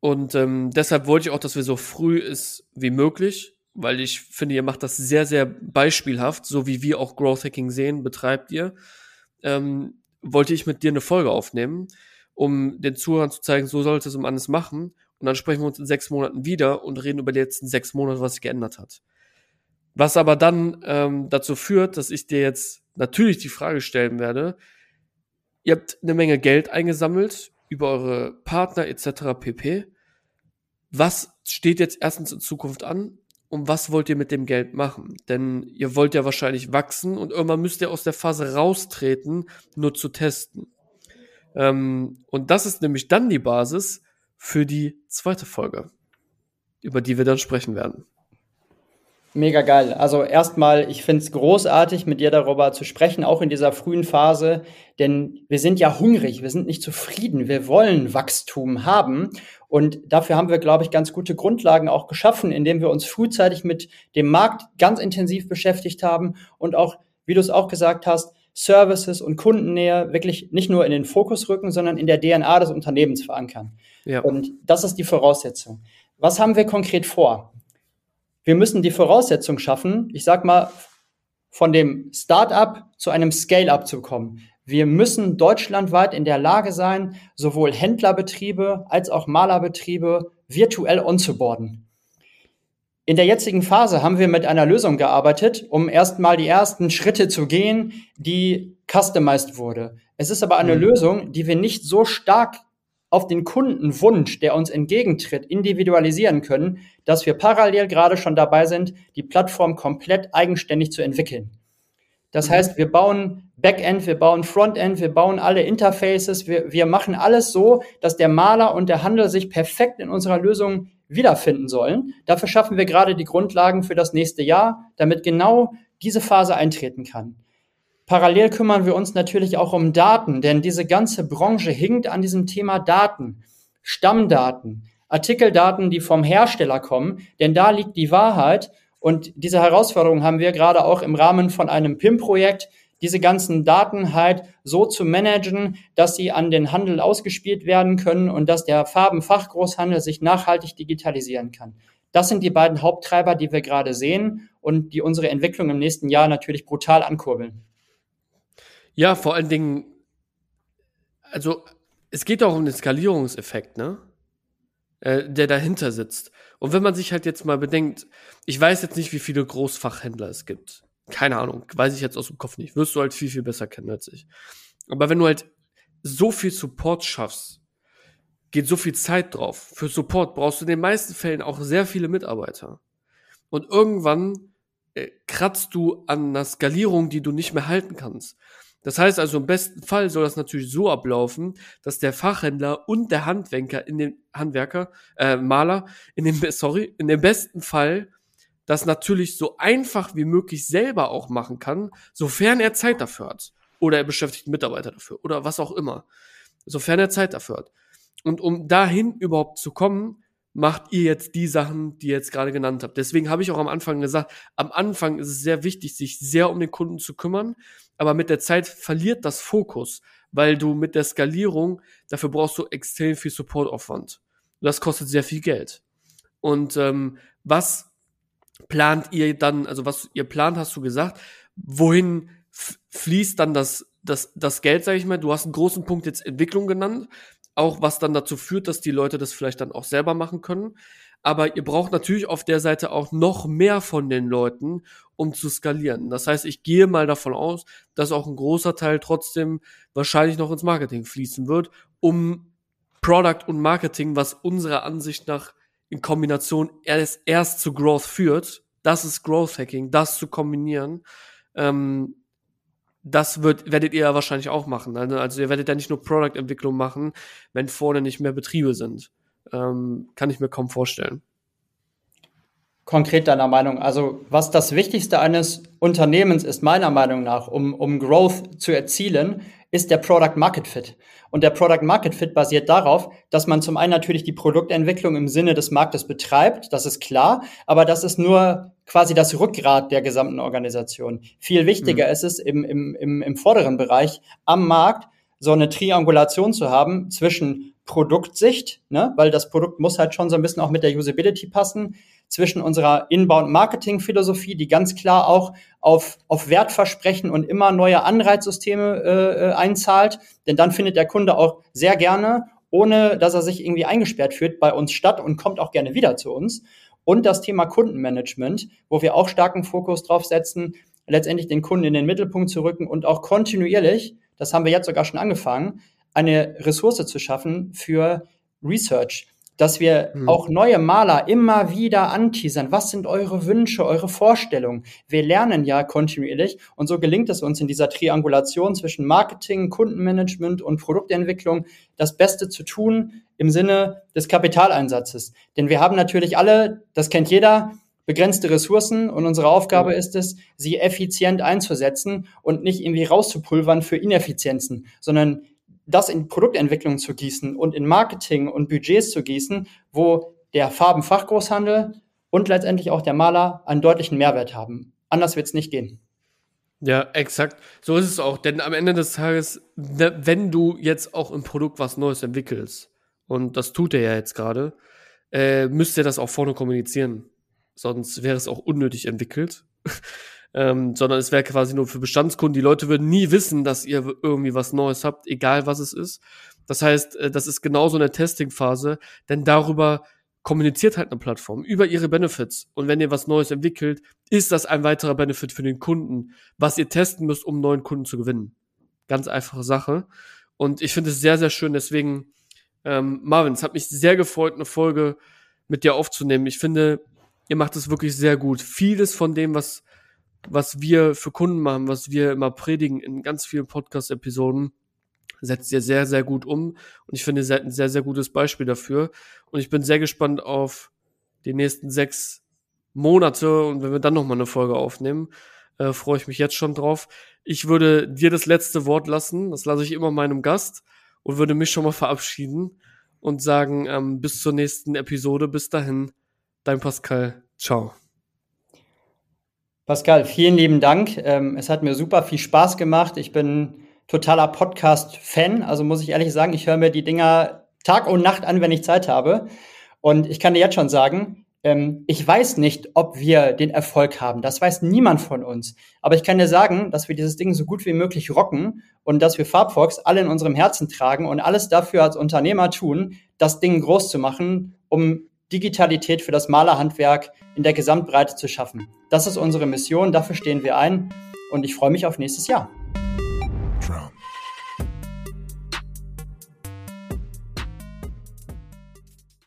Und ähm, deshalb wollte ich auch, dass wir so früh ist wie möglich, weil ich finde, ihr macht das sehr, sehr beispielhaft, so wie wir auch Growth Hacking sehen, betreibt ihr. Ähm, wollte ich mit dir eine Folge aufnehmen, um den Zuhörern zu zeigen, so sollte es um alles machen. Und dann sprechen wir uns in sechs Monaten wieder und reden über die letzten sechs Monate, was sich geändert hat. Was aber dann ähm, dazu führt, dass ich dir jetzt natürlich die Frage stellen werde, ihr habt eine Menge Geld eingesammelt über eure Partner etc. pp. Was steht jetzt erstens in Zukunft an und was wollt ihr mit dem Geld machen? Denn ihr wollt ja wahrscheinlich wachsen und irgendwann müsst ihr aus der Phase raustreten, nur zu testen. Ähm, und das ist nämlich dann die Basis für die zweite Folge, über die wir dann sprechen werden. Mega geil. Also erstmal, ich finde es großartig, mit dir darüber zu sprechen, auch in dieser frühen Phase, denn wir sind ja hungrig, wir sind nicht zufrieden, wir wollen Wachstum haben. Und dafür haben wir, glaube ich, ganz gute Grundlagen auch geschaffen, indem wir uns frühzeitig mit dem Markt ganz intensiv beschäftigt haben und auch, wie du es auch gesagt hast, Services und Kundennähe wirklich nicht nur in den Fokus rücken, sondern in der DNA des Unternehmens verankern. Ja. Und das ist die Voraussetzung. Was haben wir konkret vor? Wir müssen die Voraussetzung schaffen, ich sag mal, von dem Startup zu einem Scale-up zu kommen. Wir müssen deutschlandweit in der Lage sein, sowohl Händlerbetriebe als auch Malerbetriebe virtuell onzuboarden. In der jetzigen Phase haben wir mit einer Lösung gearbeitet, um erstmal die ersten Schritte zu gehen, die customized wurde. Es ist aber eine mhm. Lösung, die wir nicht so stark auf den Kundenwunsch, der uns entgegentritt, individualisieren können, dass wir parallel gerade schon dabei sind, die Plattform komplett eigenständig zu entwickeln. Das mhm. heißt, wir bauen Backend, wir bauen Frontend, wir bauen alle Interfaces, wir, wir machen alles so, dass der Maler und der Handel sich perfekt in unserer Lösung wiederfinden sollen. Dafür schaffen wir gerade die Grundlagen für das nächste Jahr, damit genau diese Phase eintreten kann. Parallel kümmern wir uns natürlich auch um Daten, denn diese ganze Branche hinkt an diesem Thema Daten, Stammdaten, Artikeldaten, die vom Hersteller kommen, denn da liegt die Wahrheit. Und diese Herausforderung haben wir gerade auch im Rahmen von einem PIM-Projekt, diese ganzen Daten halt so zu managen, dass sie an den Handel ausgespielt werden können und dass der Farbenfachgroßhandel sich nachhaltig digitalisieren kann. Das sind die beiden Haupttreiber, die wir gerade sehen und die unsere Entwicklung im nächsten Jahr natürlich brutal ankurbeln. Ja, vor allen Dingen, also es geht auch um den Skalierungseffekt, ne? Äh, der dahinter sitzt. Und wenn man sich halt jetzt mal bedenkt, ich weiß jetzt nicht, wie viele Großfachhändler es gibt. Keine Ahnung, weiß ich jetzt aus dem Kopf nicht. Wirst du halt viel, viel besser kennen als ich. Aber wenn du halt so viel Support schaffst, geht so viel Zeit drauf. Für Support brauchst du in den meisten Fällen auch sehr viele Mitarbeiter. Und irgendwann äh, kratzt du an einer Skalierung, die du nicht mehr halten kannst. Das heißt also, im besten Fall soll das natürlich so ablaufen, dass der Fachhändler und der Handwerker in den Handwerker, äh, Maler, in dem, sorry, in dem besten Fall das natürlich so einfach wie möglich selber auch machen kann, sofern er Zeit dafür hat. Oder er beschäftigt Mitarbeiter dafür. Oder was auch immer. Sofern er Zeit dafür hat. Und um dahin überhaupt zu kommen, macht ihr jetzt die Sachen, die ihr jetzt gerade genannt habt. Deswegen habe ich auch am Anfang gesagt, am Anfang ist es sehr wichtig, sich sehr um den Kunden zu kümmern, aber mit der Zeit verliert das Fokus, weil du mit der Skalierung, dafür brauchst du extrem viel Supportaufwand. Das kostet sehr viel Geld. Und ähm, was plant ihr dann, also was ihr plant, hast du gesagt, wohin fließt dann das, das, das Geld, sag ich mal? Du hast einen großen Punkt jetzt Entwicklung genannt, auch was dann dazu führt, dass die Leute das vielleicht dann auch selber machen können. Aber ihr braucht natürlich auf der Seite auch noch mehr von den Leuten, um zu skalieren. Das heißt, ich gehe mal davon aus, dass auch ein großer Teil trotzdem wahrscheinlich noch ins Marketing fließen wird, um Product und Marketing, was unserer Ansicht nach in Kombination erst, erst zu Growth führt, das ist Growth Hacking, das zu kombinieren. Ähm, das wird, werdet ihr ja wahrscheinlich auch machen. Also, also ihr werdet ja nicht nur Product-Entwicklung machen, wenn vorne nicht mehr Betriebe sind. Ähm, kann ich mir kaum vorstellen. Konkret deiner Meinung. Also was das Wichtigste eines Unternehmens ist, meiner Meinung nach, um, um Growth zu erzielen, ist der Product Market Fit. Und der Product Market Fit basiert darauf, dass man zum einen natürlich die Produktentwicklung im Sinne des Marktes betreibt, das ist klar, aber das ist nur quasi das Rückgrat der gesamten Organisation. Viel wichtiger mhm. ist es im, im, im, im vorderen Bereich am Markt so eine Triangulation zu haben zwischen Produktsicht, ne, weil das Produkt muss halt schon so ein bisschen auch mit der Usability passen, zwischen unserer Inbound-Marketing-Philosophie, die ganz klar auch auf, auf Wertversprechen und immer neue Anreizsysteme äh, äh, einzahlt. Denn dann findet der Kunde auch sehr gerne, ohne dass er sich irgendwie eingesperrt fühlt, bei uns statt und kommt auch gerne wieder zu uns. Und das Thema Kundenmanagement, wo wir auch starken Fokus drauf setzen, letztendlich den Kunden in den Mittelpunkt zu rücken und auch kontinuierlich, das haben wir jetzt sogar schon angefangen, eine Ressource zu schaffen für Research dass wir mhm. auch neue Maler immer wieder anteasern. Was sind eure Wünsche, eure Vorstellungen? Wir lernen ja kontinuierlich und so gelingt es uns in dieser Triangulation zwischen Marketing, Kundenmanagement und Produktentwicklung das Beste zu tun im Sinne des Kapitaleinsatzes. Denn wir haben natürlich alle, das kennt jeder, begrenzte Ressourcen und unsere Aufgabe mhm. ist es, sie effizient einzusetzen und nicht irgendwie rauszupulvern für Ineffizienzen, sondern das in Produktentwicklung zu gießen und in Marketing und Budgets zu gießen, wo der Farbenfachgroßhandel und letztendlich auch der Maler einen deutlichen Mehrwert haben. Anders wird es nicht gehen. Ja, exakt. So ist es auch. Denn am Ende des Tages, wenn du jetzt auch im Produkt was Neues entwickelst, und das tut er ja jetzt gerade, äh, müsst ihr das auch vorne kommunizieren. Sonst wäre es auch unnötig entwickelt. Ähm, sondern es wäre quasi nur für Bestandskunden. Die Leute würden nie wissen, dass ihr irgendwie was Neues habt, egal was es ist. Das heißt, äh, das ist genauso eine Testingphase, denn darüber kommuniziert halt eine Plattform über ihre Benefits. Und wenn ihr was Neues entwickelt, ist das ein weiterer Benefit für den Kunden, was ihr testen müsst, um neuen Kunden zu gewinnen. Ganz einfache Sache. Und ich finde es sehr, sehr schön. Deswegen, ähm, Marvin, es hat mich sehr gefreut, eine Folge mit dir aufzunehmen. Ich finde, ihr macht es wirklich sehr gut. Vieles von dem, was was wir für Kunden machen, was wir immer predigen in ganz vielen Podcast-Episoden, setzt ihr sehr, sehr gut um. Und ich finde, ihr seid ein sehr, sehr gutes Beispiel dafür. Und ich bin sehr gespannt auf die nächsten sechs Monate. Und wenn wir dann nochmal eine Folge aufnehmen, äh, freue ich mich jetzt schon drauf. Ich würde dir das letzte Wort lassen. Das lasse ich immer meinem Gast und würde mich schon mal verabschieden und sagen, ähm, bis zur nächsten Episode. Bis dahin, dein Pascal. Ciao. Pascal, vielen lieben Dank. Ähm, es hat mir super viel Spaß gemacht. Ich bin totaler Podcast-Fan. Also muss ich ehrlich sagen, ich höre mir die Dinger Tag und Nacht an, wenn ich Zeit habe. Und ich kann dir jetzt schon sagen, ähm, ich weiß nicht, ob wir den Erfolg haben. Das weiß niemand von uns. Aber ich kann dir sagen, dass wir dieses Ding so gut wie möglich rocken und dass wir Farbfox alle in unserem Herzen tragen und alles dafür als Unternehmer tun, das Ding groß zu machen, um Digitalität für das Malerhandwerk in der Gesamtbreite zu schaffen. Das ist unsere Mission, dafür stehen wir ein und ich freue mich auf nächstes Jahr.